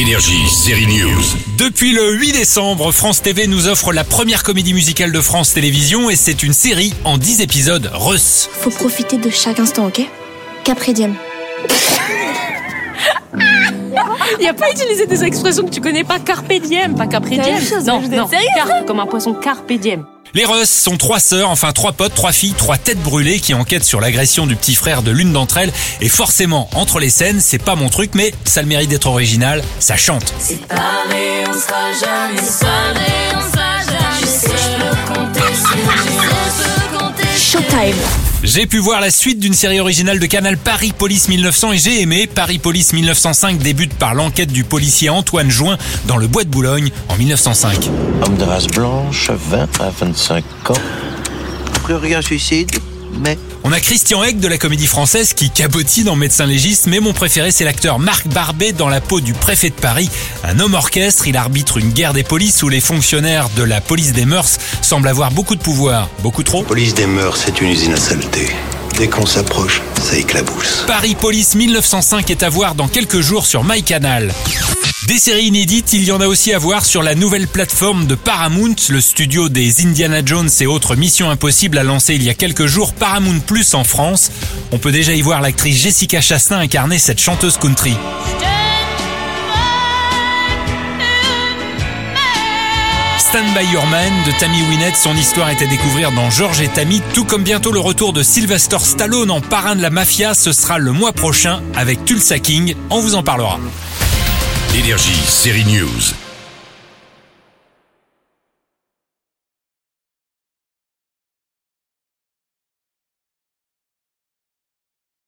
Énergie, série News. Depuis le 8 décembre, France TV nous offre la première comédie musicale de France Télévisions et c'est une série en 10 épisodes Russ. Faut profiter de chaque instant, ok? Capri diem. Il a pas utilisé des expressions que tu connais pas, carpe diem, pas capri diem. chose, non, non, carpe, comme un poisson carpe diem. Les Russ sont trois sœurs, enfin trois potes, trois filles, trois têtes brûlées qui enquêtent sur l'agression du petit frère de l'une d'entre elles. Et forcément, entre les scènes, c'est pas mon truc, mais ça le mérite d'être original, ça chante. J'ai pu voir la suite d'une série originale de Canal Paris Police 1900 et j'ai aimé. Paris Police 1905 débute par l'enquête du policier Antoine Join dans le bois de Boulogne en 1905. Homme de race blanche, 20 à 25 ans. Plus rien suicide, mais On a Christian Egg de la comédie française qui cabotine en médecin légiste, mais mon préféré c'est l'acteur Marc Barbet dans la peau du préfet de Paris. Un homme orchestre, il arbitre une guerre des polices où les fonctionnaires de la police des mœurs semblent avoir beaucoup de pouvoir. Beaucoup trop Police des mœurs, c'est une usine à saleté. Dès qu'on s'approche, ça éclabousse. Paris Police 1905 est à voir dans quelques jours sur MyCanal. Des séries inédites, il y en a aussi à voir sur la nouvelle plateforme de Paramount, le studio des Indiana Jones et autres Missions Impossibles a lancé il y a quelques jours Paramount Plus en France. On peut déjà y voir l'actrice Jessica Chastain incarner cette chanteuse country. Stand By Your Man de Tammy Wynette, son histoire est à découvrir dans George et Tammy, tout comme bientôt le retour de Sylvester Stallone en parrain de la mafia, ce sera le mois prochain avec Tulsa King, on vous en parlera. Énergie, série News.